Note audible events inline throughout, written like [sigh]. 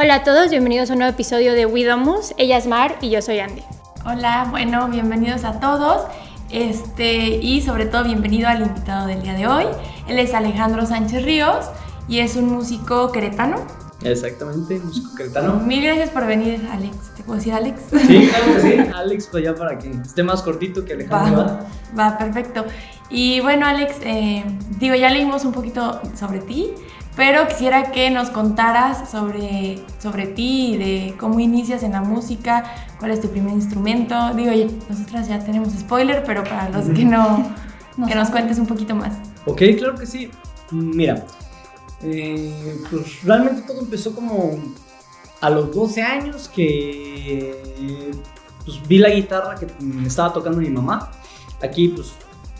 Hola a todos, bienvenidos a un nuevo episodio de Widomus. Ella es Mar y yo soy Andy. Hola, bueno, bienvenidos a todos. Este, y sobre todo bienvenido al invitado del día de hoy. Él es Alejandro Sánchez Ríos y es un músico queretano. Exactamente, músico queretano. Mil gracias por venir, Alex. ¿Te puedo decir Alex? Sí, [laughs] claro que sí. Alex, pues ya para que esté más cortito que Alejandro. Va, va perfecto. Y bueno, Alex, eh, digo, ya leímos un poquito sobre ti, pero quisiera que nos contaras sobre, sobre ti, de cómo inicias en la música, cuál es tu primer instrumento. Digo, nosotras ya tenemos spoiler, pero para los que no, que nos cuentes un poquito más. Ok, claro que sí. Mira, eh, pues realmente todo empezó como a los 12 años que pues, vi la guitarra que me estaba tocando mi mamá. Aquí pues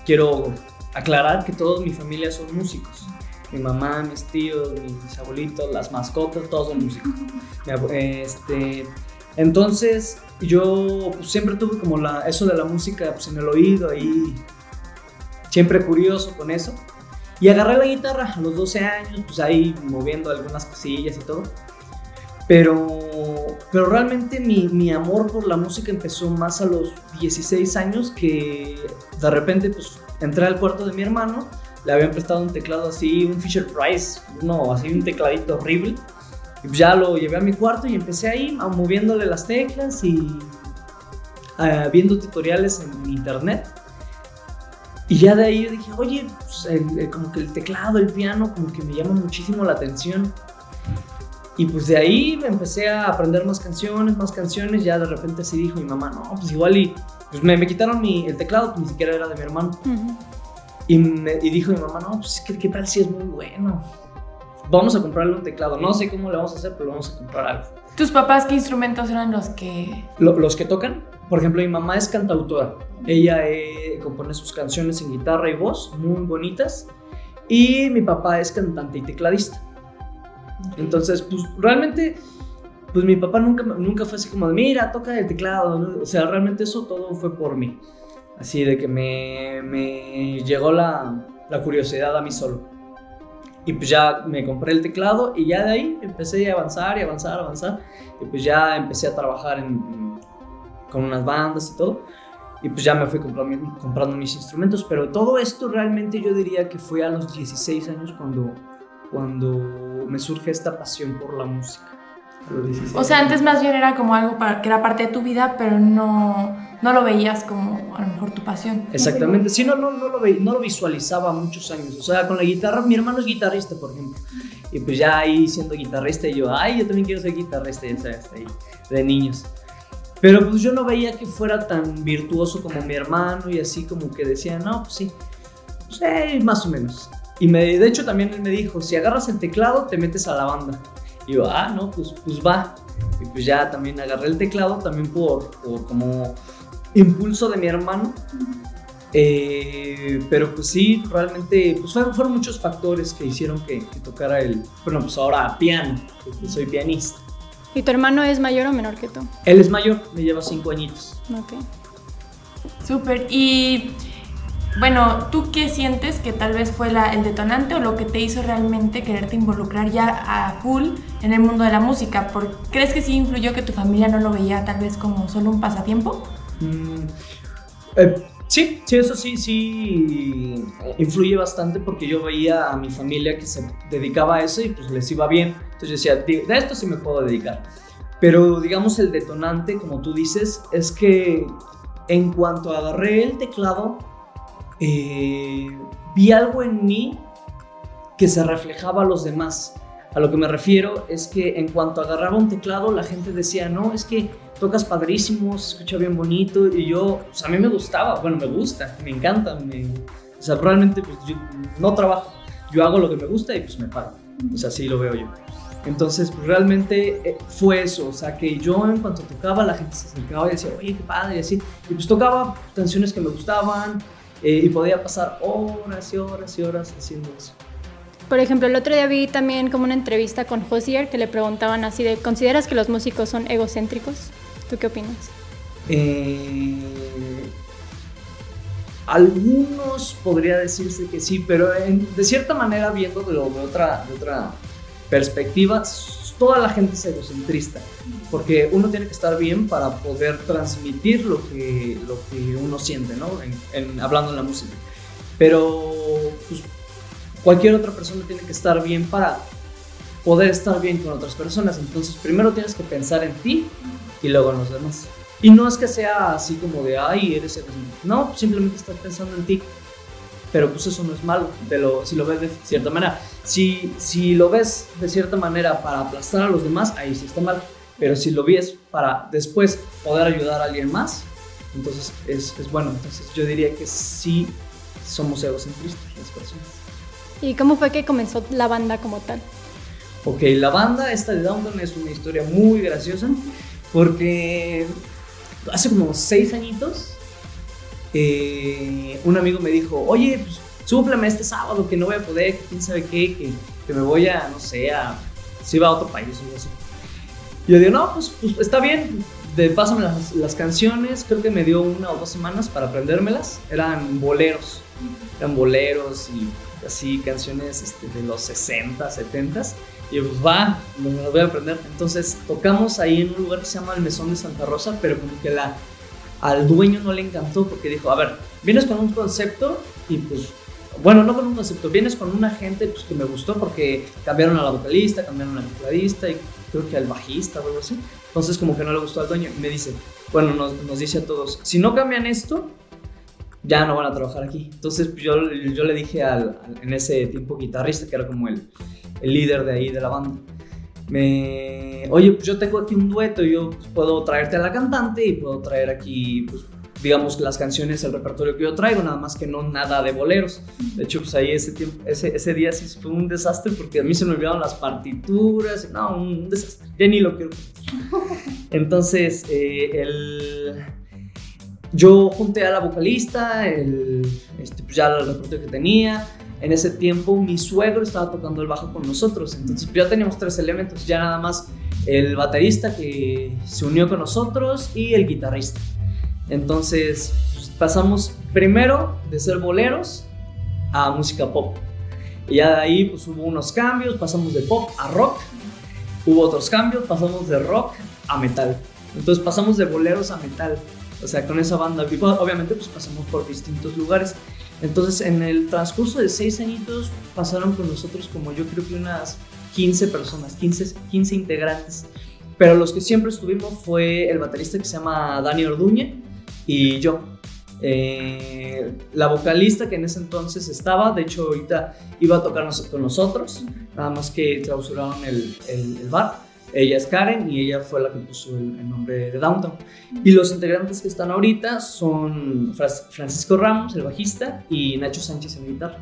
quiero aclarar que toda mi familia son músicos mi mamá, mis tíos, mis abuelitos, las mascotas, todos son músicos. Este, entonces yo pues, siempre tuve como la, eso de la música pues, en el oído y siempre curioso con eso. Y agarré la guitarra a los 12 años, pues ahí moviendo algunas cosillas y todo. Pero, pero realmente mi, mi, amor por la música empezó más a los 16 años que de repente pues entré al cuarto de mi hermano le habían prestado un teclado así, un Fisher Price, no, así un tecladito horrible. Y pues ya lo llevé a mi cuarto y empecé ahí moviéndole las teclas y uh, viendo tutoriales en internet. Y ya de ahí yo dije, oye, pues, como que el teclado, el piano, como que me llama muchísimo la atención. Y pues de ahí me empecé a aprender más canciones, más canciones. Ya de repente así dijo mi mamá, no, pues igual y pues me, me quitaron mi, el teclado, que ni siquiera era de mi hermano. Y, me, y dijo mi mamá, no, pues ¿qué, qué tal si es muy bueno. Vamos a comprarle un teclado. No sé cómo le vamos a hacer, pero vamos a comprar algo. ¿Tus papás qué instrumentos eran los que...? los que tocan. Por ejemplo, mi mamá es cantautora. Ella eh, compone sus canciones en guitarra y voz, muy bonitas. Y mi papá es cantante y tecladista. Entonces, pues realmente, pues mi papá nunca, nunca fue así como mira, toca el teclado. O sea, realmente eso todo fue por mí. Así de que me, llegó la, la, curiosidad a mí solo. Y pues ya me compré el teclado y ya de ahí empecé a avanzar y avanzar, avanzar. Y pues ya empecé a trabajar en, con unas bandas y todo. Y pues ya me fui comprando, comprando mis instrumentos. Pero todo esto realmente yo diría que fue a los 16 años cuando, cuando me surge esta pasión por la música. O sea, antes más bien era como algo para, que era parte de tu vida, pero no, no lo veías como a lo mejor tu pasión. Exactamente, sí, no, no, no, lo, no lo visualizaba muchos años. O sea, con la guitarra, mi hermano es guitarrista, por ejemplo. Y pues ya ahí siendo guitarrista, yo, ay, yo también quiero ser guitarrista, ya sabes, ahí, de niños. Pero pues yo no veía que fuera tan virtuoso como mi hermano y así como que decía, no, pues sí, pues, más o menos. Y me, de hecho también él me dijo, si agarras el teclado, te metes a la banda. Y yo, ah, no, pues, pues va. Y pues ya también agarré el teclado, también por, por como impulso de mi hermano. Eh, pero pues sí, realmente pues fueron, fueron, muchos factores que hicieron que, tocara el, bueno, pues ahora piano, porque soy pianista. ¿Y tu hermano es mayor o menor que tú? Él es mayor, me lleva cinco añitos. Ok. Súper. Y bueno, ¿tú qué sientes que tal vez fue la, el detonante o lo que te hizo realmente quererte involucrar ya a full en el mundo de la música? ¿Crees que sí influyó que tu familia no lo veía tal vez como solo un pasatiempo? Mm, eh, sí, sí, eso sí, sí influye bastante porque yo veía a mi familia que se dedicaba a eso y pues les iba bien. Entonces yo decía, de esto sí me puedo dedicar. Pero digamos el detonante, como tú dices, es que en cuanto agarré el teclado, eh, vi algo en mí que se reflejaba a los demás. A lo que me refiero es que en cuanto agarraba un teclado, la gente decía, no, es que tocas padrísimo, se escucha bien bonito. Y yo, pues a mí me gustaba, bueno, me gusta, me encanta. Me, o sea, realmente pues, yo no trabajo, yo hago lo que me gusta y pues me pago. O sea, así lo veo yo. Entonces, pues realmente eh, fue eso, o sea, que yo en cuanto tocaba, la gente se acercaba y decía, oye, qué padre, y así. Y pues tocaba canciones que me gustaban, eh, y podía pasar horas y horas y horas haciendo eso. Por ejemplo, el otro día vi también como una entrevista con Josier que le preguntaban así de, ¿consideras que los músicos son egocéntricos? ¿Tú qué opinas? Eh, algunos podría decirse que sí, pero de cierta manera viendo de, otra, de otra perspectiva, toda la gente es egocentrista, porque uno tiene que estar bien para poder transmitir lo que, lo que uno siente, ¿no? En, hablando en la música. Pero pues, cualquier otra persona tiene que estar bien para poder estar bien con otras personas. Entonces, primero tienes que pensar en ti y luego en los demás. Y no es que sea así como de, ay, eres egocentrista. No, simplemente estás pensando en ti pero pues eso no es malo, de lo, si lo ves de cierta manera. Si, si lo ves de cierta manera para aplastar a los demás, ahí sí está mal. Pero si lo ves para después poder ayudar a alguien más, entonces es, es bueno. Entonces yo diría que sí somos egocentristas las personas. ¿Y cómo fue que comenzó la banda como tal? Ok, la banda esta de Downtown es una historia muy graciosa porque hace como seis añitos eh, un amigo me dijo, oye, pues súplame este sábado que no voy a poder, quién sabe qué, que, me voy a, no sé, a, si va a otro país o algo así. Y yo digo, no, pues, pues está bien, de, pásame las, las, canciones, creo que me dio una o dos semanas para aprendérmelas, eran boleros, eran boleros y así canciones este, de los 60, 70. Y yo, pues va, me las voy a aprender. Entonces tocamos ahí en un lugar que se llama el Mesón de Santa Rosa, pero como que la, al dueño no le encantó porque dijo, a ver, vienes con un concepto y pues, bueno, no con un concepto, vienes con una gente pues, que me gustó porque cambiaron a la vocalista, cambiaron al tecladista y creo que al bajista o algo así. Entonces como que no le gustó al dueño me dice, bueno, nos, nos dice a todos, si no cambian esto, ya no van a trabajar aquí. Entonces pues, yo, yo le dije al, en ese tiempo guitarrista, que era como el, el líder de ahí de la banda, me, oye, pues yo tengo aquí un dueto, yo puedo traerte a la cantante y puedo traer aquí, pues, digamos, las canciones, el repertorio que yo traigo, nada más que no nada de boleros. De hecho, pues ahí ese, tiempo, ese, ese día sí fue un desastre porque a mí se me olvidaron las partituras, no, un desastre, ya ni lo quiero. [laughs] Entonces, eh, el, yo junté a la vocalista, el, este, pues ya el repertorio que tenía, en ese tiempo mi suegro estaba tocando el bajo con nosotros, entonces ya teníamos tres elementos, ya nada más el baterista que se unió con nosotros y el guitarrista. Entonces pues, pasamos primero de ser boleros a música pop. Y ya de ahí pues hubo unos cambios, pasamos de pop a rock, hubo otros cambios, pasamos de rock a metal. Entonces pasamos de boleros a metal. O sea, con esa banda, obviamente pues pasamos por distintos lugares. Entonces, en el transcurso de seis añitos pasaron con nosotros como yo creo que unas 15 personas, 15, 15 integrantes. Pero los que siempre estuvimos fue el baterista que se llama Dani Orduñe y yo. Eh, la vocalista que en ese entonces estaba, de hecho ahorita iba a tocar con nosotros, nada más que clausuraron el, el bar. Ella es Karen y ella fue la que puso el, nombre de Downtown. Y los integrantes que están ahorita son Francisco Ramos, el bajista, y Nacho Sánchez en guitarra.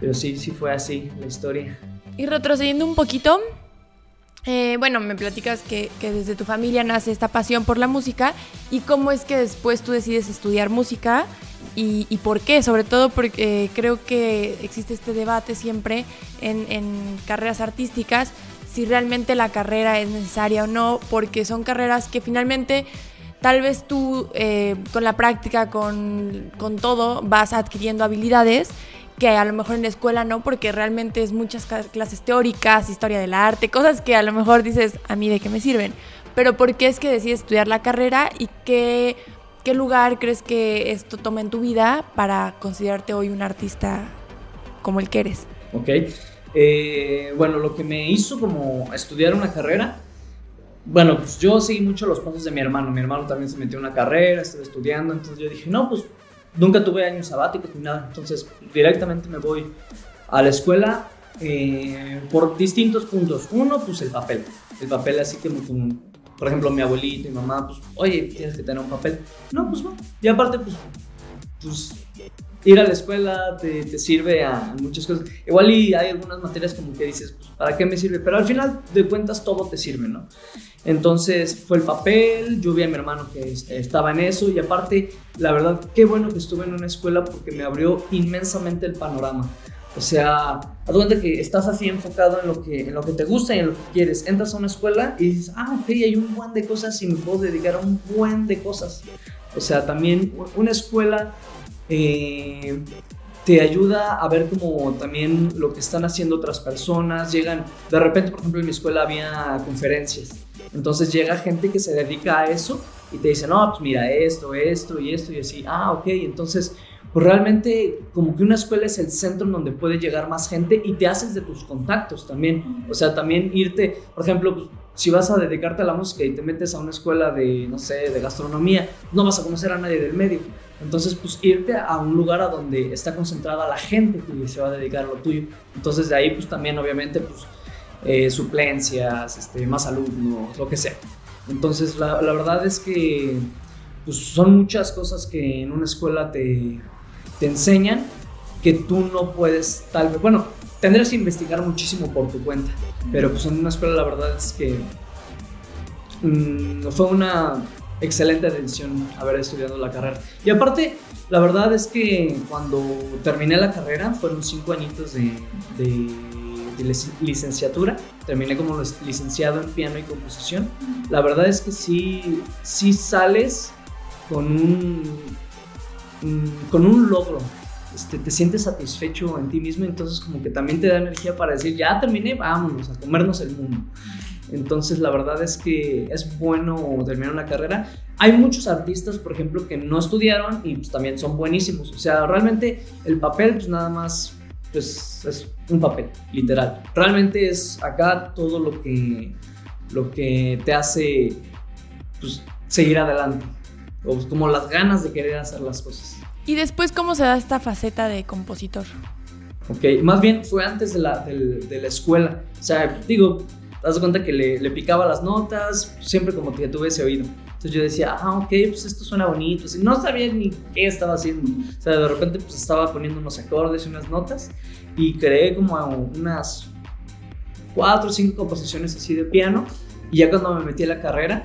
Pero sí, sí fue así la historia. Y retrocediendo un poquito, eh, bueno, me platicas que, que, desde tu familia nace esta pasión por la música y cómo es que después tú decides estudiar música y, y por qué, sobre todo porque creo que existe este debate siempre en carreras artísticas si realmente la carrera es necesaria o no, porque son carreras que finalmente tal vez tú eh, con la práctica, con, con, todo, vas adquiriendo habilidades que a lo mejor en la escuela no, porque realmente es muchas clases teóricas, historia del arte, cosas que a lo mejor dices, a mí de qué me sirven. Pero ¿por qué es que decides estudiar la carrera y qué, qué lugar crees que esto toma en tu vida para considerarte hoy un artista como el que eres? Ok. Eh, bueno, lo que me hizo como estudiar una carrera, bueno, pues yo seguí mucho los pasos de mi hermano. Mi hermano también se metió en una carrera, estuve estudiando, entonces yo dije, no, pues nunca tuve años sabáticos ni nada, entonces directamente me voy a la escuela eh, por distintos puntos. Uno, pues el papel. El papel así como, por ejemplo, mi abuelito y mamá, pues, oye, tienes que tener un papel. No, pues no. Y aparte, pues, pues ir a la escuela te, te, sirve a muchas cosas. Igual y hay algunas materias como que dices, pues, ¿para qué me sirve? Pero al final de cuentas todo te sirve, ¿no? Entonces fue el papel, yo vi a mi hermano que estaba en eso y aparte, la verdad, qué bueno que estuve en una escuela porque me abrió inmensamente el panorama. O sea, a cuenta que estás así enfocado en lo, que, en lo que te gusta y en lo que quieres. Entras a una escuela y dices, ah, ok, hay un buen de cosas y me puedo dedicar a un buen de cosas. O sea, también una escuela eh, te ayuda a ver como también lo que están haciendo otras personas, llegan, de repente, por ejemplo, en mi escuela había conferencias, entonces llega gente que se dedica a eso y te dice, no, pues mira esto, esto y esto y así, ah, ok, entonces pues realmente como que una escuela es el centro en donde puede llegar más gente y te haces de tus contactos también. O sea, también irte, por ejemplo, pues, si vas a dedicarte a la música y te metes a una escuela de, no sé, de gastronomía, no vas a conocer a nadie del medio. Entonces, pues irte a un lugar a donde está concentrada la gente que se va a dedicar a lo tuyo. Entonces, de ahí, pues también, obviamente, pues eh, suplencias, este, más alumnos, lo que sea. Entonces, la, la verdad es que pues, son muchas cosas que en una escuela te, te enseñan que tú no puedes, tal vez, bueno, tendrás que investigar muchísimo por tu cuenta, pero pues en una escuela la verdad es que mm, fue una excelente decisión haber estudiado la carrera. Y aparte, la verdad es que cuando terminé la carrera, fueron cinco añitos de, de, de licenciatura, terminé como licenciado en piano y composición. La verdad es que sí, sí sales con un con un logro, este, te sientes satisfecho en ti mismo, entonces como que también te da energía para decir, ya terminé, vámonos a comernos el mundo. Entonces la verdad es que es bueno terminar una carrera. Hay muchos artistas, por ejemplo, que no estudiaron y pues también son buenísimos. O sea, realmente el papel pues nada más pues es un papel, literal. Realmente es acá todo lo que, lo que te hace pues, seguir adelante o como las ganas de querer hacer las cosas. ¿Y después cómo se da esta faceta de compositor? Ok, más bien fue antes de la, de, la escuela. O sea, digo, te das cuenta que le, le, picaba las notas, siempre como que tuve ese oído. Entonces yo decía, ah, ok, pues esto suena bonito. no sabía ni qué estaba haciendo. O sea, de repente pues estaba poniendo unos acordes y unas notas y creé como unas cuatro o cinco composiciones así de piano. Y ya cuando me metí a la carrera,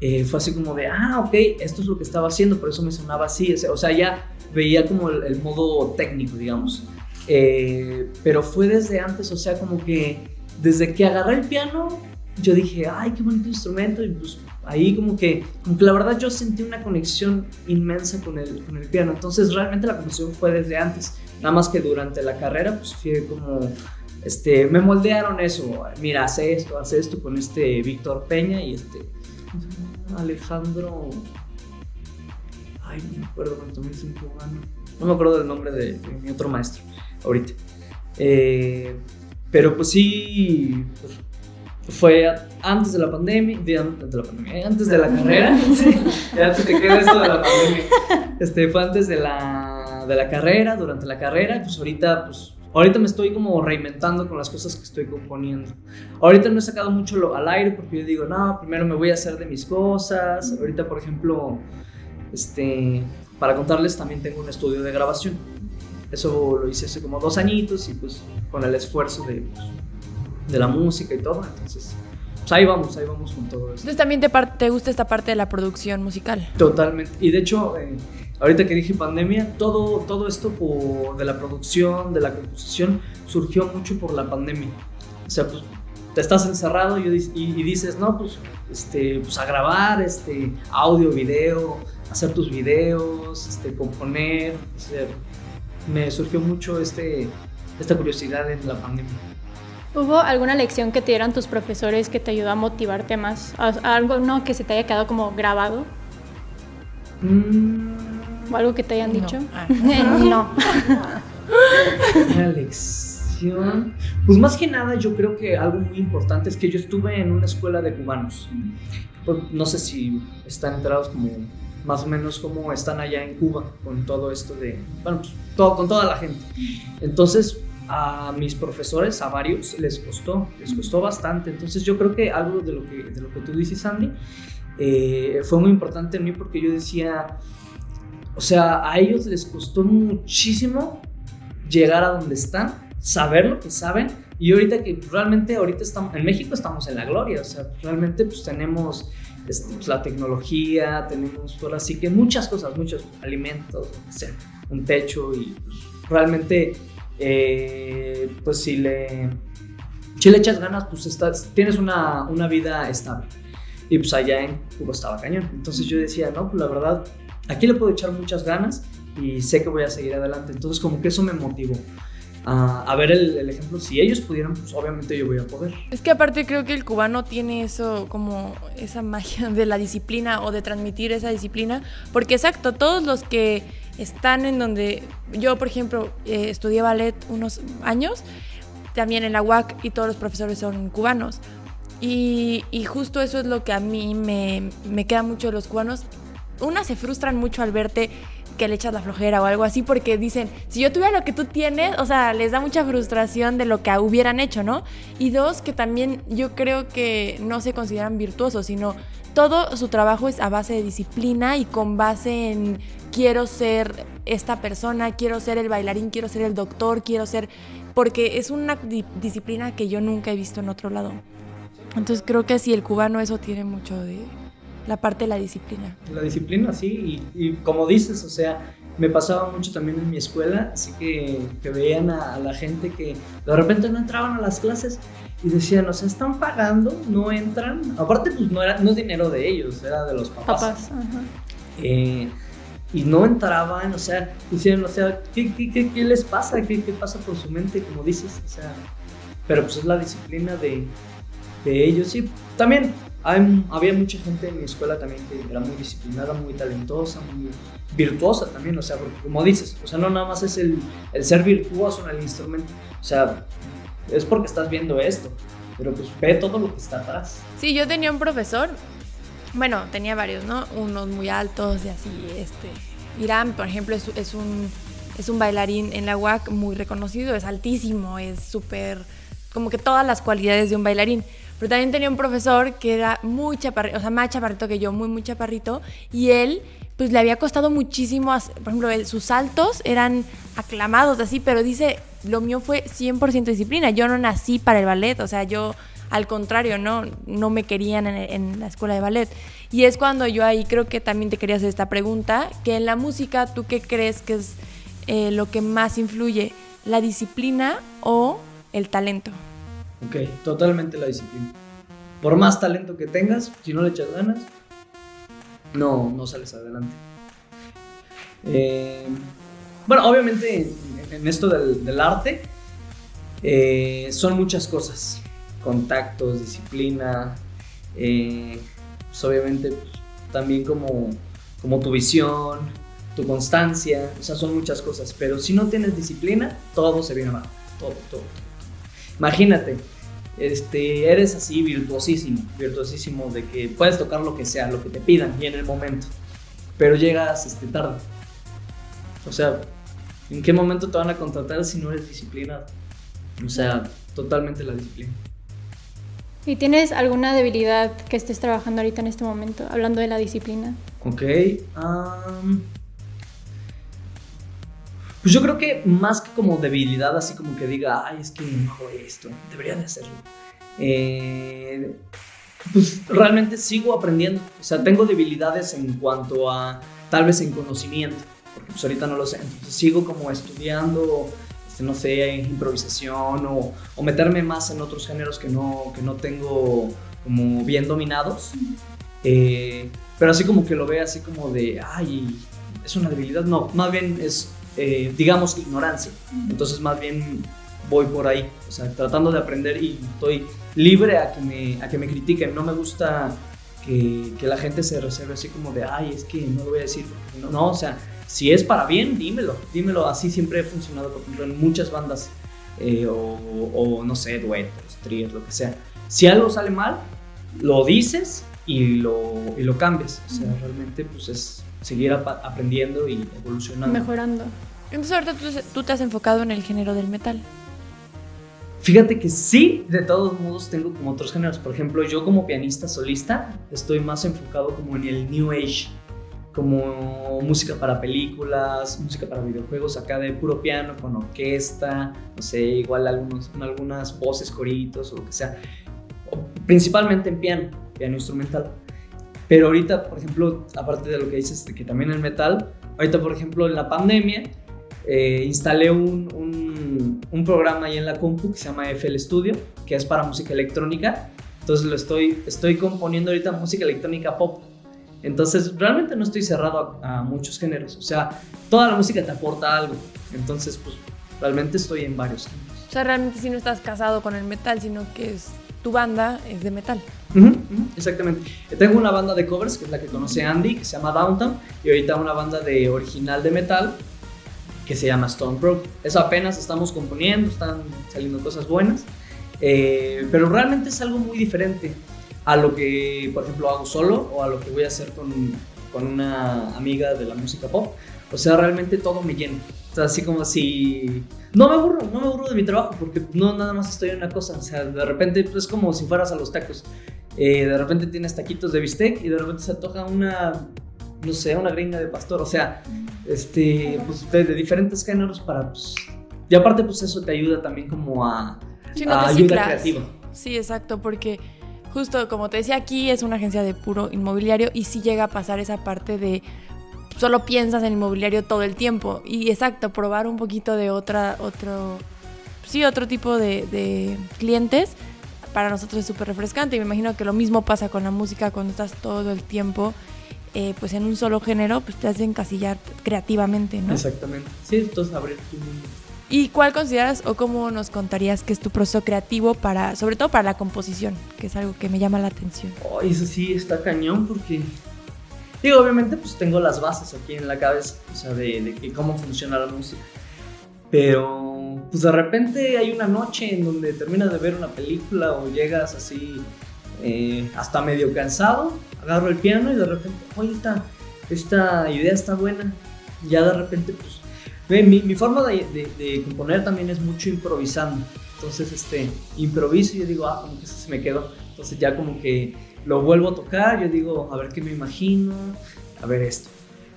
eh, fue así como de, ah, ok, esto es lo que estaba haciendo, por eso me sonaba así. O sea, ya veía como el, modo técnico, digamos. Eh, pero fue desde antes, o sea, como que desde que agarré el piano, yo dije, ay, qué bonito instrumento. Y pues ahí como que, como que la verdad yo sentí una conexión inmensa con el, con el piano. Entonces realmente la conexión fue desde antes. Nada más que durante la carrera, pues fue como, este, me moldearon eso. Mira, hace esto, hace esto con este Víctor Peña y este Alejandro. Ay, no me acuerdo cuando también es un cubano. No me acuerdo del nombre de, mi otro maestro ahorita. Eh, pero pues sí, pues, fue antes de la pandemia, antes de la pandemia, antes de la carrera. [laughs] ya te queda esto de la pandemia. Este, fue antes de la, de la carrera, durante la carrera, pues ahorita pues Ahorita me estoy como reinventando con las cosas que estoy componiendo. Ahorita no he sacado mucho al aire porque yo digo, no, primero me voy a hacer de mis cosas. Ahorita, por ejemplo, este, para contarles, también tengo un estudio de grabación. Eso lo hice hace como dos añitos y pues con el esfuerzo de, de la música y todo. Entonces, pues ahí vamos, ahí vamos con todo eso. Entonces también te, te gusta esta parte de la producción musical. Totalmente. Y de hecho... Eh, ahorita que dije pandemia, todo, todo esto por, de la producción, de la composición, surgió mucho por la pandemia. O sea, pues te estás encerrado y, y, dices, no, pues, este, pues a grabar este, audio, video, hacer tus videos, este, componer. Me surgió mucho este, esta curiosidad en la pandemia. ¿Hubo alguna lección que te dieran tus profesores que te ayudó a motivarte más? ¿Algo no, que se te haya quedado como grabado? Mm, ¿O algo que te hayan dicho? [laughs] No. Ah. Una lección. Pues más que nada, yo creo que algo muy importante es que yo estuve en una escuela de cubanos. Pues, no sé si están enterados como más o menos como están allá en Cuba con todo esto de, bueno, pues, todo, con toda la gente. Entonces, a mis profesores, a varios, les costó, les costó bastante. Entonces, yo creo que algo de lo que, de lo que tú dices, Andy, eh, fue muy importante en mí porque yo decía, o sea, a ellos les costó muchísimo llegar a donde están, saber lo que saben. Y ahorita que realmente, ahorita estamos, en México estamos en la gloria, o sea, realmente pues tenemos este, pues, la tecnología, tenemos por así que muchas cosas, muchos alimentos, un techo y pues, realmente, eh, pues si le, si le echas ganas, pues estás, tienes una, una vida estable. Y pues allá en Cuba estaba cañón. Entonces yo decía, no, pues la verdad, Aquí le puedo echar muchas ganas y sé que voy a seguir adelante. Entonces como que eso me motivó. A, ver el, ejemplo, si ellos pudieran, pues obviamente yo voy a poder. Es que aparte creo que el cubano tiene eso, como esa magia de la disciplina o de transmitir esa disciplina, porque exacto, todos los que están en donde yo, por ejemplo, eh, estudié ballet unos años, también en la UAC y todos los profesores son cubanos. Y, justo eso es lo que a mí me, me queda mucho de los cubanos. Una, se frustran mucho al verte que le echas la flojera o algo así porque dicen, si yo tuviera lo que tú tienes, o sea, les da mucha frustración de lo que hubieran hecho, ¿no? Y dos, que también yo creo que no se consideran virtuosos, sino todo su trabajo es a base de disciplina y con base en quiero ser esta persona, quiero ser el bailarín, quiero ser el doctor, quiero ser... porque es una di disciplina que yo nunca he visto en otro lado. Entonces creo que sí, el cubano eso tiene mucho de la parte de la disciplina. La disciplina, sí, y, y como dices, o sea, me pasaba mucho también en mi escuela, así que, que veían a, a, la gente que de repente no entraban a las clases y decían, o sea, están pagando, no entran. Aparte, pues no, era, no es dinero de ellos, era de los papás. Papás, ajá. Eh, y no entraban, o sea, decían, o sea, ¿qué, qué, qué, qué les pasa? ¿Qué, ¿Qué, pasa por su mente? Como dices, o sea, pero pues es la disciplina de, de ellos. Y también hay, había mucha gente en mi escuela también que era muy disciplinada, muy talentosa, muy virtuosa también, o sea, porque como dices, o sea, no nada más es el, el ser virtuoso en el instrumento, o sea, es porque estás viendo esto, pero pues ve todo lo que está atrás. Sí, yo tenía un profesor, bueno, tenía varios, ¿no? Unos muy altos y así, este, Irán, por ejemplo, es, es un, es un bailarín en la UAC muy reconocido, es altísimo, es súper, como que todas las cualidades de un bailarín. Pero también tenía un profesor que era muy chaparrito, o sea, más chaparrito que yo, muy, muy chaparrito, y él, pues le había costado muchísimo, por ejemplo, sus saltos eran aclamados así, pero dice, lo mío fue 100% disciplina, yo no nací para el ballet, o sea, yo al contrario, no, no me querían en, la escuela de ballet. Y es cuando yo ahí creo que también te quería hacer esta pregunta, que en la música, ¿tú qué crees que es eh, lo que más influye? ¿La disciplina o el talento? Ok, totalmente la disciplina. Por más talento que tengas, si no le echas ganas, no, no sales adelante. Eh, bueno, obviamente en, esto del, arte eh, son muchas cosas. Contactos, disciplina, eh, pues obviamente pues, también como, como tu visión, tu constancia, o sea, son muchas cosas. Pero si no tienes disciplina, todo se viene abajo. Todo, todo. Imagínate, este, eres así virtuosísimo, virtuosísimo de que puedes tocar lo que sea, lo que te pidan y en el momento, pero llegas este, tarde. O sea, ¿en qué momento te van a contratar si no eres disciplinado? O sea, totalmente la disciplina. ¿Y tienes alguna debilidad que estés trabajando ahorita en este momento, hablando de la disciplina? Ok. Um, pues yo creo que más que como debilidad, así como que diga, ay, es que no hago esto, debería de hacerlo. Eh, pues realmente sigo aprendiendo. O sea, tengo debilidades en cuanto a tal vez en conocimiento, porque pues ahorita no lo sé. Entonces sigo como estudiando, este, no sé, improvisación o, o, meterme más en otros géneros que no, que no tengo como bien dominados. Eh, pero así como que lo ve así como de, ay, es una debilidad. No, más bien es eh, digamos, ignorancia. Entonces más bien voy por ahí, o sea, tratando de aprender y estoy libre a que me, a que me critiquen. No me gusta que, que, la gente se reserve así como de, ay, es que no lo voy a decir. No, no, o sea, si es para bien, dímelo, dímelo. Así siempre he funcionado, por ejemplo, en muchas bandas eh, o, o, no sé, duetos, tríos, lo que sea. Si algo sale mal, lo dices y lo, y lo cambias. O sea, realmente pues es seguir aprendiendo y evolucionando. Mejorando. Entonces ahorita tú, tú, te has enfocado en el género del metal. Fíjate que sí, de todos modos tengo como otros géneros. Por ejemplo, yo como pianista solista estoy más enfocado como en el New Age, como música para películas, música para videojuegos, acá de puro piano, con orquesta, no sé, igual algunos, algunas voces, coritos o lo que sea. Principalmente en piano, piano instrumental. Pero ahorita, por ejemplo, aparte de lo que dices, que también el metal, ahorita, por ejemplo, en la pandemia, eh, instalé un, un, programa ahí en la compu que se llama FL Studio, que es para música electrónica. Entonces lo estoy, estoy componiendo ahorita música electrónica pop. Entonces, realmente no estoy cerrado a, a, muchos géneros. O sea, toda la música te aporta algo. Entonces, pues, realmente estoy en varios géneros. O sea, realmente si no estás casado con el metal, sino que es tu banda es de metal. Exactamente. Tengo una banda de covers, que es la que conoce Andy, que se llama Downtown, y ahorita una banda de original de metal, que se llama Stone Pro. Eso apenas estamos componiendo, están saliendo cosas buenas, eh, pero realmente es algo muy diferente a lo que, por ejemplo, hago solo o a lo que voy a hacer con, con una amiga de la música pop. O sea, realmente todo me llena. O sea, así como si... No me aburro, no me aburro de mi trabajo porque no nada más estoy en una cosa. O sea, de repente pues, es como si fueras a los tacos. Eh, de repente tienes taquitos de bistec y de repente se antoja una, no sé, una gringa de pastor. O sea, este, pues, de, de diferentes géneros para... Pues, y aparte pues eso te ayuda también como a, sí, no a ayuda creativa. Sí, exacto, porque justo como te decía aquí es una agencia de puro inmobiliario y sí llega a pasar esa parte de solo piensas en inmobiliario todo el tiempo. Y exacto, probar un poquito de otra, otro, sí, otro tipo de, de clientes, para nosotros es súper refrescante. Y me imagino que lo mismo pasa con la música cuando estás todo el tiempo. Eh, pues en un solo género, pues te hace encasillar creativamente, ¿no? Exactamente. Sí, entonces abrir tu mundo. ¿Y cuál consideras o cómo nos contarías que es tu proceso creativo para, sobre todo para la composición, que es algo que me llama la atención? Oh, eso sí está cañón porque Digo, obviamente pues tengo las bases aquí en la cabeza, o sea, de, de, cómo funciona la música. Pero pues de repente hay una noche en donde terminas de ver una película o llegas así eh, hasta medio cansado, agarro el piano y de repente, oye, esta, esta idea está buena. Ya de repente pues... Mi, mi forma de, de, de, componer también es mucho improvisando. Entonces, este, improviso y yo digo, ah, como que eso se me quedó. Entonces ya como que lo vuelvo a tocar, yo digo, a ver qué me imagino, a ver esto.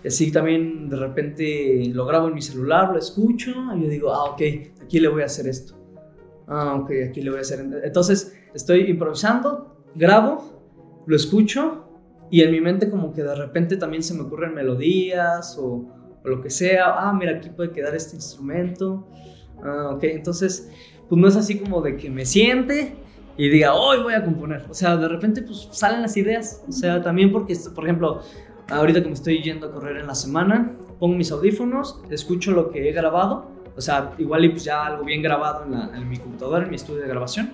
Y así también de repente lo grabo en mi celular, lo escucho, y yo digo, ah, ok, aquí le voy a hacer esto. Ah, ok, aquí le voy a hacer. Entonces estoy improvisando, grabo, lo escucho, y en mi mente como que de repente también se me ocurren melodías o, o lo que sea. Ah, mira, aquí puede quedar este instrumento. Ah, ok, entonces, pues no es así como de que me siente y diga, hoy voy a componer. O sea, de repente pues salen las ideas. O sea, también porque, por ejemplo, ahorita que me estoy yendo a correr en la semana, pongo mis audífonos, escucho lo que he grabado. O sea, igual y pues ya algo bien grabado en, la, en mi computadora, en mi estudio de grabación.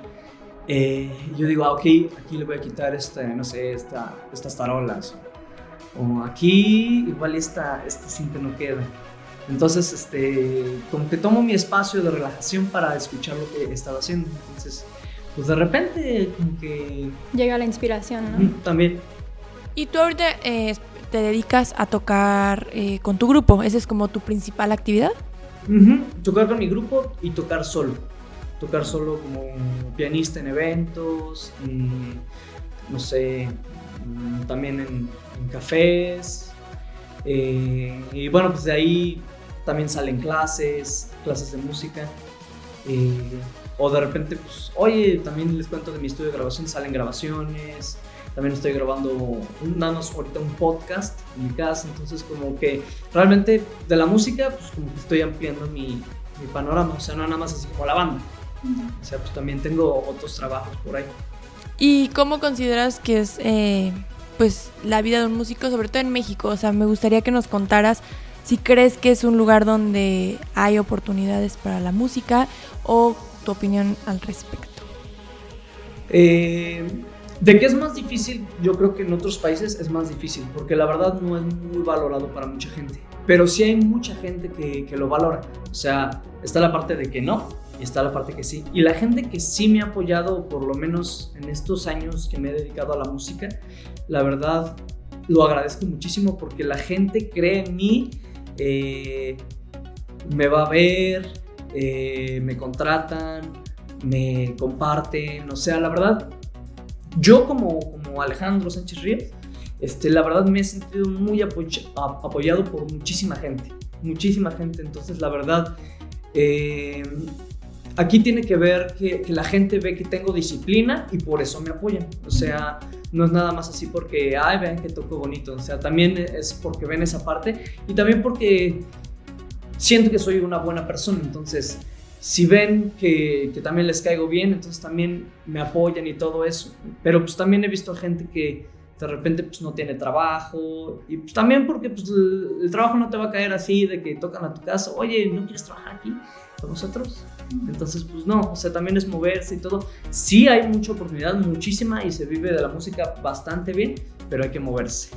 Eh, yo digo, ah, ok, aquí le voy a quitar este, no sé, esta, estas tarolas. O aquí igual esta, este cinta no queda. Entonces, este, como que tomo mi espacio de relajación para escuchar lo que he estado haciendo. Entonces, pues de repente como que... Llega la inspiración, ¿no? También. Y tú ahorita eh, te dedicas a tocar eh, con tu grupo, ¿esa es como tu principal actividad? Uh -huh. Tocar con mi grupo y tocar solo. Tocar solo como pianista en eventos, y, no sé, mm, también en, en cafés. Eh, y bueno, pues de ahí también salen clases, clases de música. Eh, o de repente, pues, oye, también les cuento de mi estudio de grabación, salen grabaciones. También estoy grabando, nada más ahorita un podcast en mi casa. Entonces, como que realmente de la música, pues como que estoy ampliando mi, mi panorama. O sea, no nada más así como la banda. O sea, pues también tengo otros trabajos por ahí. ¿Y cómo consideras que es, eh, pues, la vida de un músico, sobre todo en México? O sea, me gustaría que nos contaras si crees que es un lugar donde hay oportunidades para la música o tu opinión al respecto. Eh, de qué es más difícil, yo creo que en otros países es más difícil, porque la verdad no es muy valorado para mucha gente. Pero sí hay mucha gente que, que lo valora. O sea, está la parte de que no y está la parte que sí. Y la gente que sí me ha apoyado, por lo menos en estos años que me he dedicado a la música, la verdad lo agradezco muchísimo porque la gente cree en mí, eh, me va a ver, eh, me contratan, me comparten, o sea, la verdad, yo como, como Alejandro Sánchez Ríos, este, la verdad me he sentido muy apoy apoyado por muchísima gente, muchísima gente, entonces la verdad, eh, aquí tiene que ver que, la gente ve que tengo disciplina y por eso me apoyan, o sea, no es nada más así porque, ay, vean que toco bonito, o sea, también es porque ven esa parte y también porque siento que soy una buena persona, entonces si ven que, también les caigo bien, entonces también me apoyan y todo eso. Pero pues también he visto gente que de repente pues no tiene trabajo y pues también porque pues el, el trabajo no te va a caer así de que tocan a tu casa, oye, ¿no quieres trabajar aquí con nosotros? Entonces, pues no, o sea, también es moverse y todo. Sí hay mucha oportunidad, muchísima, y se vive de la música bastante bien, pero hay que moverse,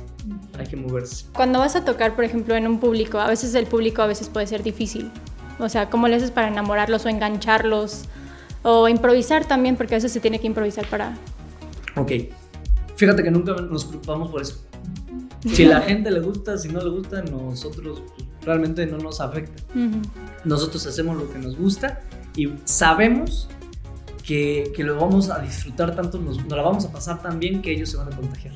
hay que moverse. Cuando vas a tocar, por ejemplo, en un público, a veces el público a veces puede ser difícil. O sea, ¿cómo le haces para enamorarlos o engancharlos? O improvisar también, porque a veces se tiene que improvisar para... Ok, fíjate que nunca nos preocupamos por eso. Si la [laughs] gente le gusta, si no le gusta, nosotros realmente no nos afecta. Ujú. Nosotros hacemos lo que nos gusta y sabemos que, que lo vamos a disfrutar tanto, nos, nos la vamos a pasar tan bien que ellos se van a contagiar.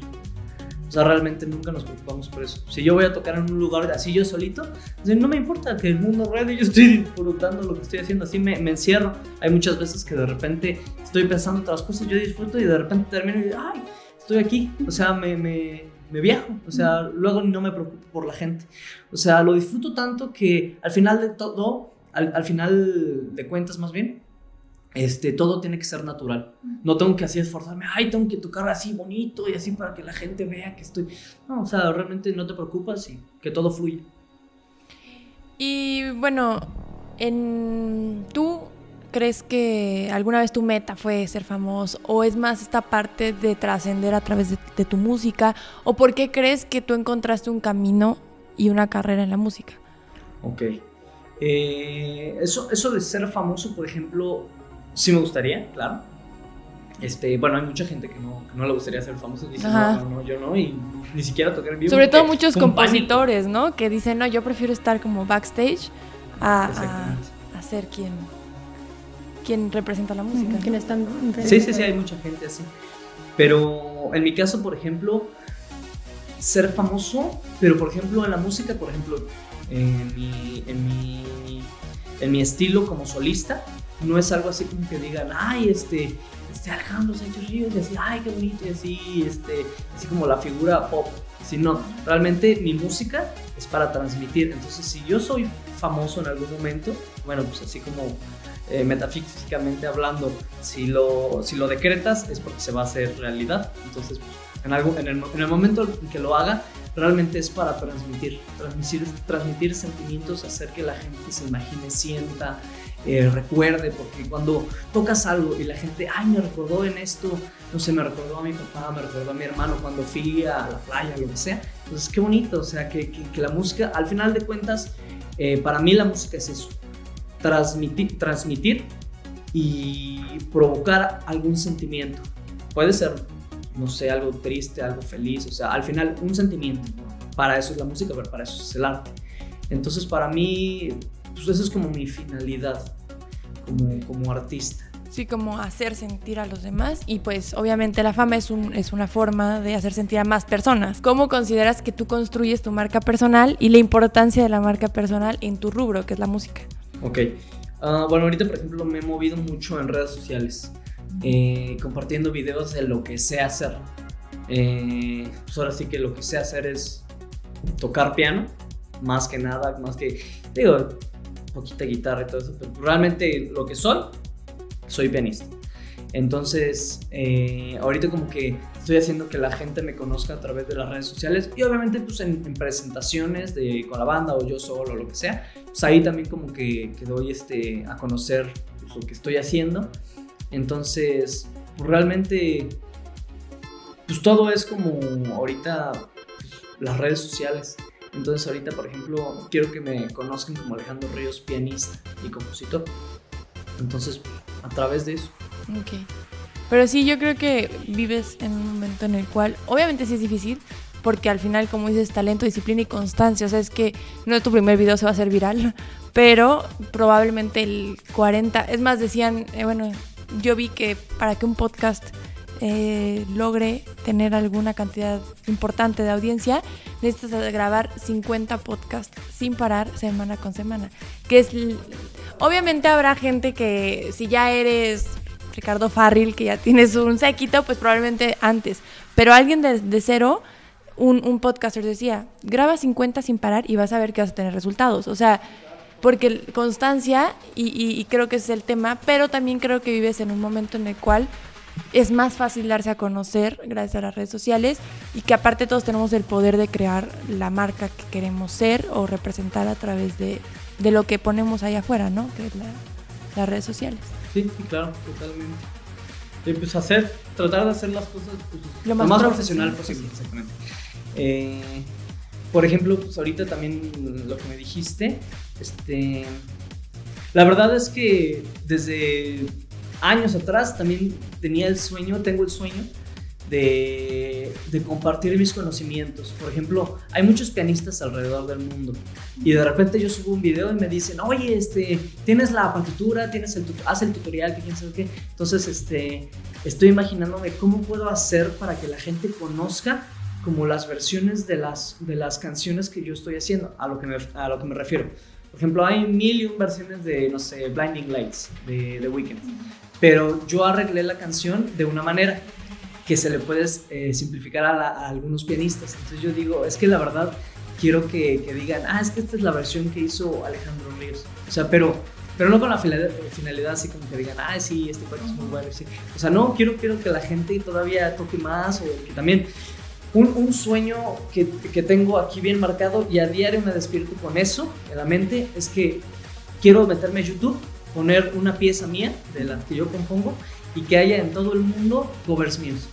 O sea, realmente nunca nos preocupamos por eso. Si yo voy a tocar en un lugar así yo solito, no me importa que el mundo ruede, yo estoy disfrutando lo que estoy haciendo, así me, me encierro. Hay muchas veces que de repente estoy pensando otras cosas, yo disfruto y de repente termino y digo, ay, estoy aquí. O sea, me, me, me viajo. O sea, luego no me preocupo por la gente. O sea, lo disfruto tanto que al final de todo, al, al final de cuentas más bien, este, todo tiene que ser natural. No tengo que así esforzarme, ay, tengo que tocar así bonito y así para que la gente vea que estoy... No, o sea, realmente no te preocupas y que todo fluye. Y bueno, en, ¿tú crees que alguna vez tu meta fue ser famoso? ¿O es más esta parte de trascender a través de, de tu música? ¿O por qué crees que tú encontraste un camino y una carrera en la música? Ok. Eh, eso, eso de ser famoso, por ejemplo, sí me gustaría, claro. Este, bueno, hay mucha gente que no, que no le gustaría ser famoso. Dice, Ajá. no, no, no, yo no, y ni siquiera tocar en vivo. Sobre todo muchos con pánico. compositores, ¿no? Que dicen, no, yo prefiero estar como backstage a, Exactamente. a, a ser quien, quien representa la música. Que no están. Sí, sí, sí, hay mucha gente así. Pero en mi caso, por ejemplo, ser famoso, pero por ejemplo en la música, por ejemplo, en mi, en mi, en mi estilo como solista, no es algo así como que digan, ay, este, este Alejandro Sánchez Ríos, y así, ay, qué bonito, y así, este, así como la figura pop. Sino, realmente mi música es para transmitir. Entonces, si yo soy famoso en algún momento, bueno, pues así como eh, metafísicamente hablando, si lo, si lo decretas es porque se va a hacer realidad. Entonces, pues, en, algo, en, el, en el momento en que lo haga, realmente es para transmitir, transmitir, transmitir sentimientos, hacer que la gente se imagine, sienta, eh, recuerde, porque cuando tocas algo y la gente, ay, me recordó en esto, no sé, me recordó a mi papá, me recordó a mi hermano cuando fui a la playa, lo que sea, entonces qué bonito, o sea, que, que, que la música, al final de cuentas, eh, para mí la música es eso, transmitir, transmitir y provocar algún sentimiento. Puede ser, no sé, algo triste, algo feliz, o sea, al final un sentimiento. Para eso es la música, pero para eso es el arte. Entonces, para mí, pues esa es como mi finalidad como, como artista. Sí, como hacer sentir a los demás y pues obviamente la fama es, un, es una forma de hacer sentir a más personas. ¿Cómo consideras que tú construyes tu marca personal y la importancia de la marca personal en tu rubro, que es la música? Ok. Uh, bueno, ahorita por ejemplo me he movido mucho en redes sociales, eh, compartiendo videos de lo que sé hacer. Eh, pues ahora sí que lo que sé hacer es tocar piano, más que nada, más que, digo, poquita guitarra y todo eso, pero realmente lo que soy, soy pianista. Entonces, eh, ahorita como que estoy haciendo que la gente me conozca a través de las redes sociales y obviamente pues en, en presentaciones de, con la banda o yo solo o lo que sea, pues ahí también como que, que doy este, a conocer pues, lo que estoy haciendo. Entonces, pues realmente, pues todo es como ahorita pues, las redes sociales. Entonces ahorita, por ejemplo, quiero que me conozcan como Alejandro Ríos, pianista y compositor. Entonces, a través de eso. Ok. Pero sí, yo creo que vives en un momento en el cual, obviamente sí es difícil, porque al final, como dices, talento, disciplina y constancia. O sea, es que no es tu primer video se va a hacer viral, [laughs] pero probablemente el 40, es más, decían, eh, bueno, yo vi que para que un podcast eh, logre tener alguna cantidad importante de audiencia, necesitas grabar 50 podcasts sin parar semana con semana. Que es. Obviamente habrá gente que, si ya eres Ricardo Farril, que ya tienes un séquito, pues probablemente antes. Pero alguien de, cero, un, un podcaster decía: graba 50 sin parar y vas a ver que vas a tener resultados. O sea. Porque constancia, y, y, y creo que ese es el tema, pero también creo que vives en un momento en el cual es más fácil darse a conocer gracias a las redes sociales y que aparte todos tenemos el poder de crear la marca que queremos ser o representar a través de, de lo que ponemos ahí afuera, ¿no? Que es las redes sociales. Sí, claro, totalmente. Y pues hacer, tratar de hacer las cosas pues, lo, más, profesional posible. Exactamente. Eh, por ejemplo, pues ahorita también lo que me dijiste, este, la verdad es que desde años atrás también tenía el sueño, tengo el sueño de, de, compartir mis conocimientos. Por ejemplo, hay muchos pianistas alrededor del mundo y de repente yo subo un video y me dicen, oye, este, tienes la partitura, tienes el, haz el tutorial, que quién sabe qué. Entonces, este, estoy imaginándome cómo puedo hacer para que la gente conozca como las versiones de las, de las canciones que yo estoy haciendo, a lo que me, a lo que me refiero. Por ejemplo, hay mil y un versiones de, no sé, Blinding Lights de The Weeknd, pero yo arreglé la canción de una manera que se le puede eh, simplificar a, algunos pianistas. Entonces yo digo, es que la verdad quiero que, que, digan, ah, es que esta es la versión que hizo Alejandro Ríos. O sea, pero, pero no con la finalidad, así como que digan, ah, sí, este cuento es muy bueno. Sí. O sea, no, quiero, quiero que la gente todavía toque más o que también un, sueño que, que, tengo aquí bien marcado y a diario me despierto con eso en la mente es que quiero meterme a YouTube, poner una pieza mía de la que yo compongo y que haya en todo el mundo covers míos.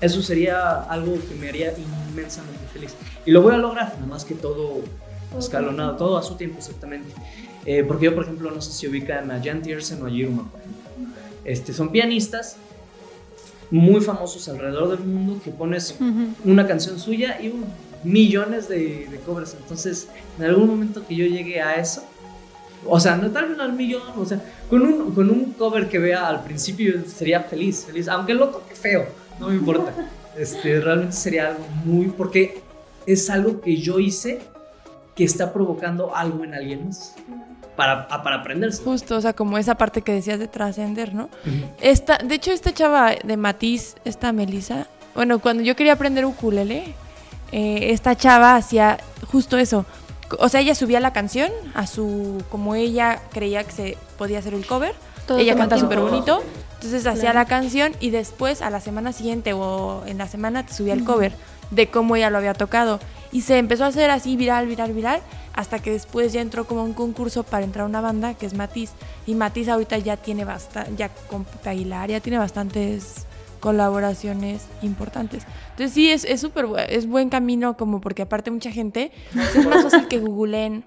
Eso sería algo que me haría inmensamente feliz. Y lo voy a lograr, nada más que todo escalonado, todo a su tiempo exactamente. Eh, porque yo, por ejemplo, no sé si ubican a Jan Tiersen o a Jiruma, Este, son pianistas muy famosos alrededor del mundo que pones una canción suya y millones de, covers. Entonces, en algún momento que yo llegue a eso, o sea, no tal vez al millón, o sea, con un, con un cover que vea al principio sería feliz, feliz, aunque lo toque feo, no me importa. [laughs] Este, realmente sería algo muy, porque es algo que yo hice que está provocando algo en alguien más para, para aprenderse. Justo, o sea, como esa parte que decías de trascender, ¿no? esta, de hecho, esta chava de Matiz, esta Melissa, bueno, cuando yo quería aprender ukulele, eh, esta chava hacía justo eso. O sea, ella subía la canción a su, como ella creía que se podía hacer el cover. ella canta súper bonito. Entonces hacía la canción y después a la semana siguiente o en la semana te subía el cover de cómo ella lo había tocado. Y se empezó a hacer así viral, viral, viral hasta que después ya entró como un concurso para entrar a una banda que es Matiz. Y Matiz ahorita ya tiene bastante, ya con Aguilar, ya tiene bastantes colaboraciones importantes. Entonces sí, es súper es, buen camino como porque aparte mucha gente, es más fácil que googleen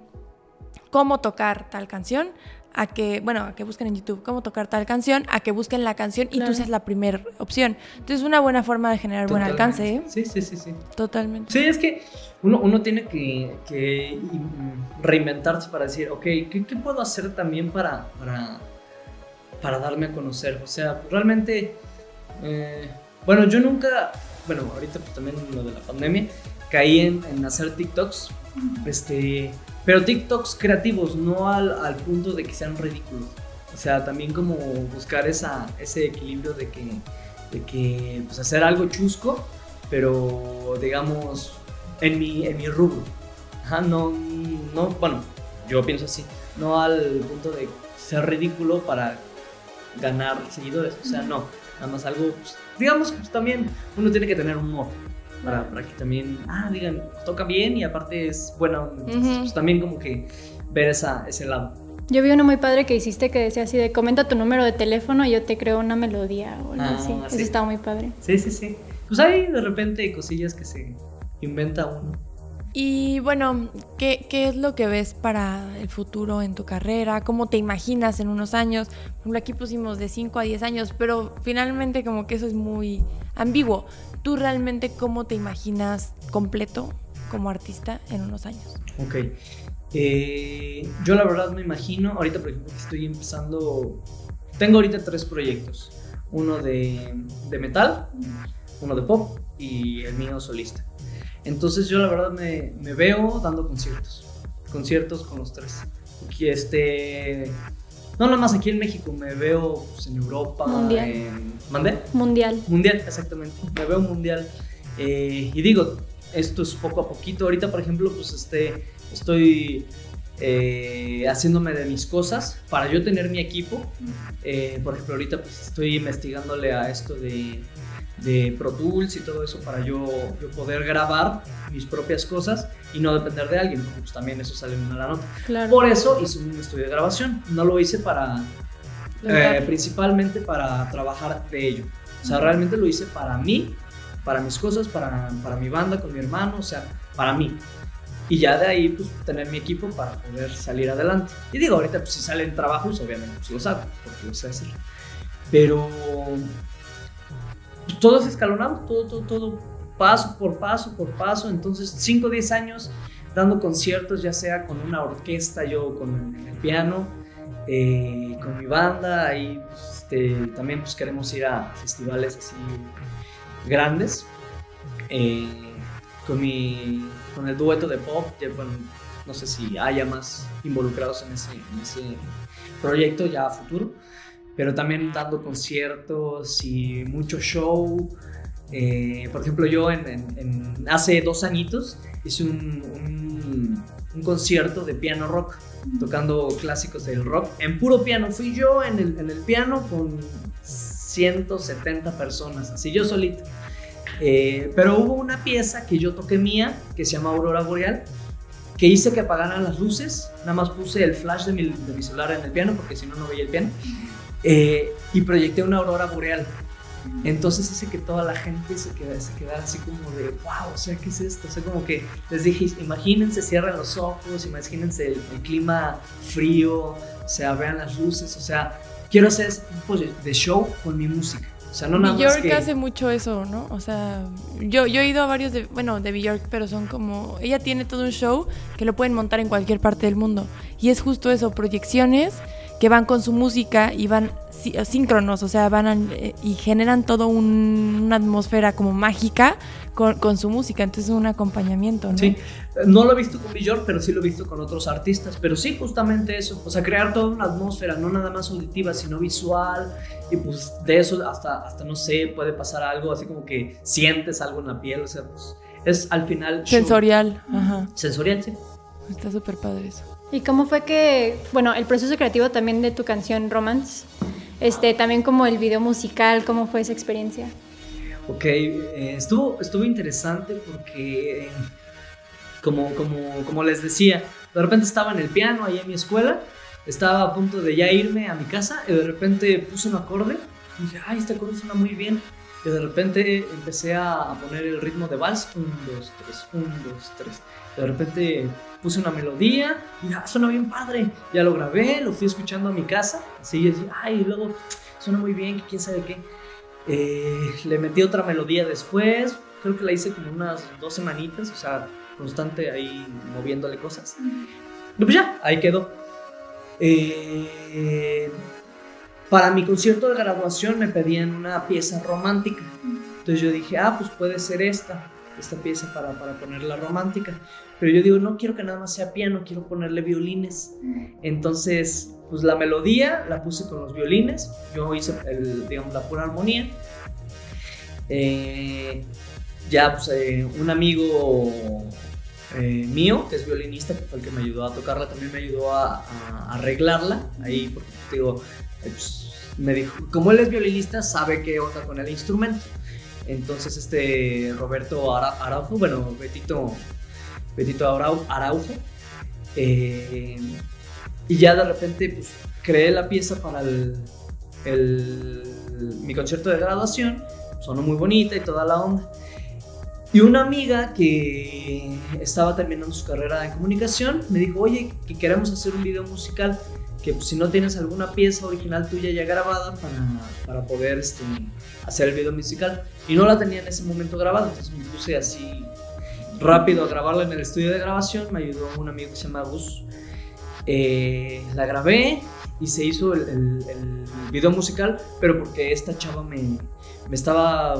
cómo tocar tal canción a que, bueno, a que busquen en YouTube cómo tocar tal canción, a que busquen la canción y tú seas la primera opción. Entonces es una buena forma de generar buen alcance. ¿eh? Sí, sí, sí, sí. Totalmente. Sí, es que uno, uno tiene que, que, reinventarse para decir, ok, ¿qué, ¿qué, puedo hacer también para, para, para, darme a conocer? O sea, realmente, eh, bueno, yo nunca, bueno, ahorita pues también lo de la pandemia, caí en, en hacer TikToks, este pero TikToks creativos, no al, al, punto de que sean ridículos. O sea, también como buscar esa, ese equilibrio de que, de que pues hacer algo chusco, pero digamos en mi, en mi rubro. Ajá, no, no, bueno, yo pienso así, no al punto de ser ridículo para ganar seguidores. O sea, no, nada más algo, pues, digamos pues, también uno tiene que tener humor para, para que también, ah, digan, toca bien y aparte es bueno, pues también como que ver esa, ese lado. Yo vi uno muy padre que hiciste que decía así de comenta tu número de teléfono y yo te creo una melodía o algo ah, así. Eso estaba muy padre. Sí, sí, sí. Pues hay de repente cosillas que se inventa uno. Y bueno, ¿qué, ¿qué, es lo que ves para el futuro en tu carrera? ¿Cómo te imaginas en unos años? Por ejemplo, aquí pusimos de 5 a 10 años, pero finalmente como que eso es muy ambiguo. ¿Tú realmente cómo te imaginas completo como artista en unos años? Ok. Eh, yo la verdad me imagino, ahorita por ejemplo estoy empezando, tengo ahorita tres proyectos. Uno de metal, uno de pop y el mío solista. Entonces yo la verdad me, me veo dando conciertos. Conciertos con los tres. Y este, no, nada más aquí en México, me veo pues, en Europa. Mundial. En... ¿Mandé? Mundial. Mundial, exactamente. Me veo mundial. Eh, y digo, esto es poco a poquito. Ahorita, por ejemplo, pues este, estoy eh, haciéndome de mis cosas para yo tener mi equipo. Eh, por ejemplo, ahorita pues estoy investigándole a esto de, de Pro Tools y todo eso para yo, yo, poder grabar mis propias cosas y no depender de alguien, porque pues también eso sale en una nota. Por eso hice un estudio de grabación. No lo hice para, eh, principalmente para trabajar de ello. O sea, realmente lo hice para mí, para mis cosas, para, para mi banda, con mi hermano, o sea, para mí. Y ya de ahí, pues, tener mi equipo para poder salir adelante. Y digo, ahorita, pues, si salen trabajos, obviamente, pues, los hago, porque lo sé hacer. Pero todo es escalonado, todo, todo, todo, paso por paso, por paso. Entonces, 5 o 10 años dando conciertos, ya sea con una orquesta, yo con el piano, eh, con mi banda. y este, también pues, queremos ir a festivales así grandes. Eh, con, mi, con el dueto de pop, no sé si haya más involucrados en ese, en ese proyecto ya a futuro, pero también dando conciertos y mucho show. Eh, por ejemplo, yo en, hace dos añitos hice un, un, concierto de piano rock, tocando clásicos del rock. En puro piano, fui yo en el, en el piano con 170 personas, así yo solito. Eh, pero hubo una pieza que yo toqué mía, que se llama Aurora Boreal, que hice que apagaran las luces. Nada más puse el flash de mi, de mi celular en el piano, porque si no, no veía el piano. Eh, y proyecté una Aurora Boreal. Entonces hice que toda la gente se quedara, se quedara así como de, wow, o sea, ¿qué es esto? O sea, como que les dije, imagínense, cierren los ojos, imagínense el, clima frío, o sea, vean las luces, o sea, quiero hacer un tipo de show con mi música. O sea, no nada Bjork hace mucho eso, ¿no? O sea, yo, yo he ido a varios, de, bueno, de Bjork, pero son como... Ella tiene todo un show que lo pueden montar en cualquier parte del mundo. Y es justo eso, proyecciones que van con su música y van síncronos, o sea, van eh, y generan todo una atmósfera como mágica con, su música, entonces es un acompañamiento, ¿no? Sí, no lo he visto con Bjork, pero sí lo he visto con otros artistas, pero sí, justamente eso, o sea, crear toda una atmósfera, no nada más auditiva, sino visual, y pues de eso hasta, hasta no sé, puede pasar algo así como que sientes algo en la piel, o sea, pues es al final... Sensorial, ajá. Sensorial, sí. Está súper padre eso. ¿Y cómo fue que, bueno, el proceso creativo también de tu canción Romance, este, también como el video musical, cómo fue esa experiencia? Ok, eh, estuvo, estuvo interesante porque, como, como, como les decía, de repente estaba en el piano ahí en mi escuela, estaba a punto de ya irme a mi casa y de repente puse un acorde y dije, ay, este acorde suena muy bien. Y de repente empecé a poner el ritmo de vals, un, dos, tres, un, dos, tres. De repente puse una melodía y ya, suena bien padre. Ya lo grabé, lo fui escuchando a mi casa, así, así, ay, y luego suena muy bien, quién sabe qué. Eh, le metí otra melodía después, creo que la hice como unas dos semanitas, o sea, constante ahí moviéndole cosas. Y pues ya, ahí quedó. Eh, para mi concierto de graduación me pedían una pieza romántica. Entonces yo dije, ah, pues puede ser esta, esta pieza para, para ponerla romántica. Pero yo digo, no quiero que nada más sea piano, quiero ponerle violines. Entonces pues la melodía la puse con los violines, yo hice el, digamos, la pura armonía. Eh, ya pues, eh, un amigo eh, mío, que es violinista, que fue el que me ayudó a tocarla, también me ayudó a, arreglarla. Ahí, porque digo, pues, me dijo, como él es violinista, sabe qué onda con el instrumento. Entonces, este Roberto Araujo, bueno, Betito, Betito Araujo, eh, y ya de repente pues, creé la pieza para el, mi concierto de graduación, sonó muy bonita y toda la onda. Y una amiga que estaba terminando su carrera en comunicación me dijo, oye, que queremos hacer un video musical, que pues, si no tienes alguna pieza original tuya ya grabada para, para poder este, hacer el video musical. Y no la tenía en ese momento grabada, entonces me puse así rápido a grabarla en el estudio de grabación. Me ayudó un amigo que se llama Gus eh, la grabé y se hizo el, video musical, pero porque esta chava me, me estaba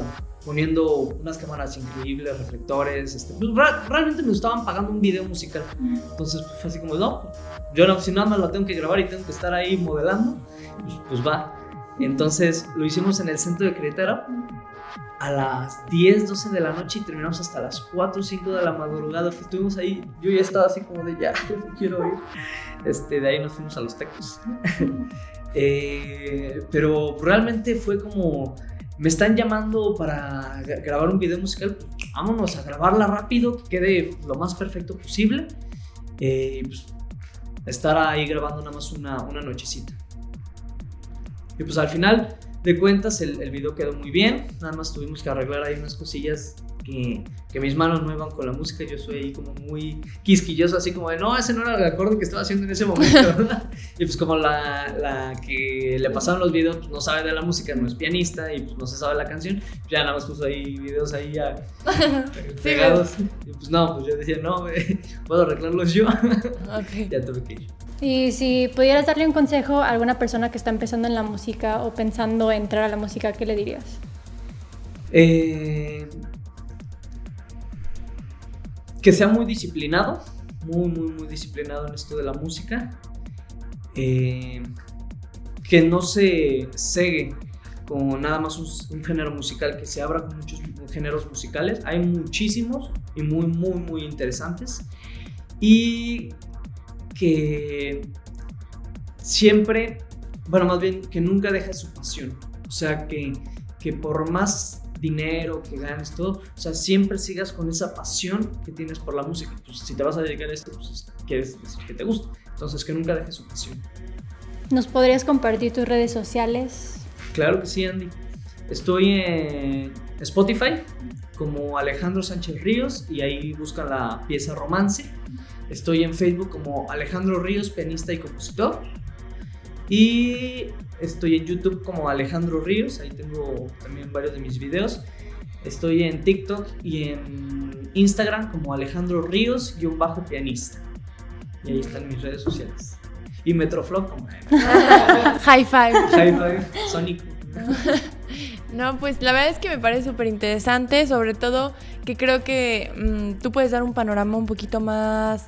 poniendo unas cámaras increíbles, reflectores, este, pues, realmente me estaban pagando un video musical. Entonces pues, fue así como, no, yo no, si nada más la tengo que grabar y tengo que estar ahí modelando, pues, pues va. Entonces lo hicimos en el centro de Querétaro a las 10, 12 de la noche y terminamos hasta las 4 o 5 de la madrugada. Estuvimos ahí, yo ya estaba así como de ya, [laughs] quiero ir. Este, de ahí nos fuimos a los tecos. [laughs] Eh, pero realmente fue como, me están llamando para grabar un video musical, vámonos a grabarla rápido, que quede lo más perfecto posible. Eh, pues, estar ahí grabando nada más una, una nochecita. Y pues al final de cuentas el, el, video quedó muy bien, nada más tuvimos que arreglar ahí unas cosillas que, que, mis manos no iban con la música, yo soy ahí como muy quisquilloso, así como de, no, ese no era el acorde que estaba haciendo en ese momento, [laughs] y pues como la, la, que le pasaron los videos pues no sabe de la música, no es pianista y pues no se sabe la canción, ya nada más puso ahí videos ahí ya [laughs] pegados, sí, y pues no, pues yo decía, no, [laughs] puedo arreglarlos yo, okay. ya tuve que ir. Y si pudieras darle un consejo a alguna persona que está empezando en la música o pensando entrar a la música, ¿qué le dirías? Eh, que sea muy disciplinado, muy, muy, muy disciplinado en esto de la música. Eh, que no se cegue con nada más un, género musical, que se abra con muchos géneros musicales. Hay muchísimos y muy, muy, muy interesantes. Y que siempre, bueno, más bien que nunca dejes su pasión. O sea, que, que por más dinero que ganes, todo, o sea, siempre sigas con esa pasión que tienes por la música. Pues si te vas a dedicar a esto, pues quieres decir que te gusta. Entonces, que nunca dejes su pasión. ¿Nos podrías compartir tus redes sociales? Claro que sí, Andy. Estoy en Spotify como Alejandro Sánchez Ríos y ahí buscan la pieza Romance. Estoy en Facebook como Alejandro Ríos, pianista y compositor. Y estoy en YouTube como Alejandro Ríos, ahí tengo también varios de mis videos. Estoy en TikTok y en Instagram como Alejandro Ríos, un bajo pianista. Y ahí están mis redes sociales. Y Metroflop como [laughs] High Five. High Five, Sonic. [laughs] No, pues la verdad es que me parece súper interesante, sobre todo que creo que mmm, tú puedes dar un panorama un poquito más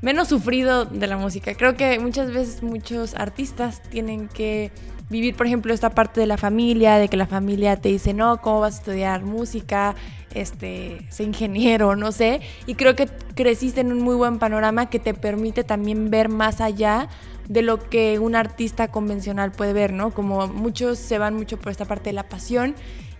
menos sufrido de la música. Creo que muchas veces muchos artistas tienen que vivir, por ejemplo, esta parte de la familia, de que la familia te dice, no, ¿cómo vas a estudiar música? Este, sé ingeniero, no sé. Y creo que creciste en un muy buen panorama que te permite también ver más allá de lo que un artista convencional puede ver, ¿no? Como muchos se van mucho por esta parte de la pasión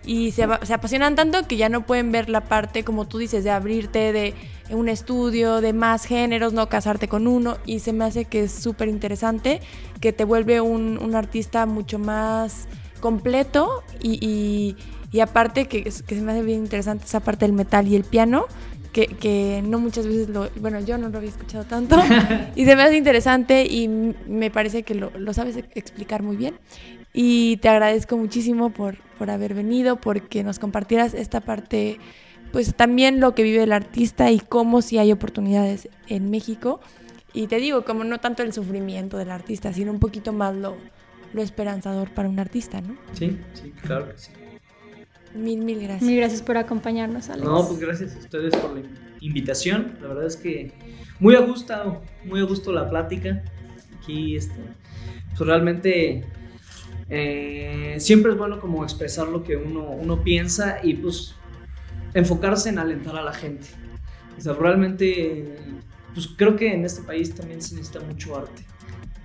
y se, se, apasionan tanto que ya no pueden ver la parte, como tú dices, de abrirte de un estudio, de más géneros, no casarte con uno. Y se me hace que es súper interesante, que te vuelve un, un, artista mucho más completo y, y, y aparte que, que, se me hace bien interesante esa parte del metal y el piano, que, que, no muchas veces lo, bueno, yo no lo había escuchado tanto [laughs] y se me hace interesante y me parece que lo, lo sabes explicar muy bien. Y te agradezco muchísimo por, por haber venido, porque nos compartieras esta parte, pues también lo que vive el artista y cómo si hay oportunidades en México. Y te digo, como no tanto el sufrimiento del artista, sino un poquito más lo, lo esperanzador para un artista, ¿no? Sí, sí, claro que sí. Mil, mil gracias. Mil gracias por acompañarnos, Alex. No, pues gracias a ustedes por la invitación. La verdad es que muy a gusto, muy a gusto la plática. Aquí, este, pues realmente eh, siempre es bueno como expresar lo que uno, uno piensa y pues enfocarse en alentar a la gente. O sea, realmente, pues creo que en este país también se necesita mucho arte.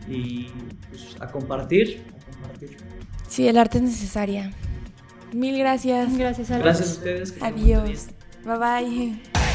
Y pues a compartir, a compartir. Sí, el arte es necesaria. Mil gracias. Gracias, Alex. Gracias a ustedes. Adiós. Bye bye.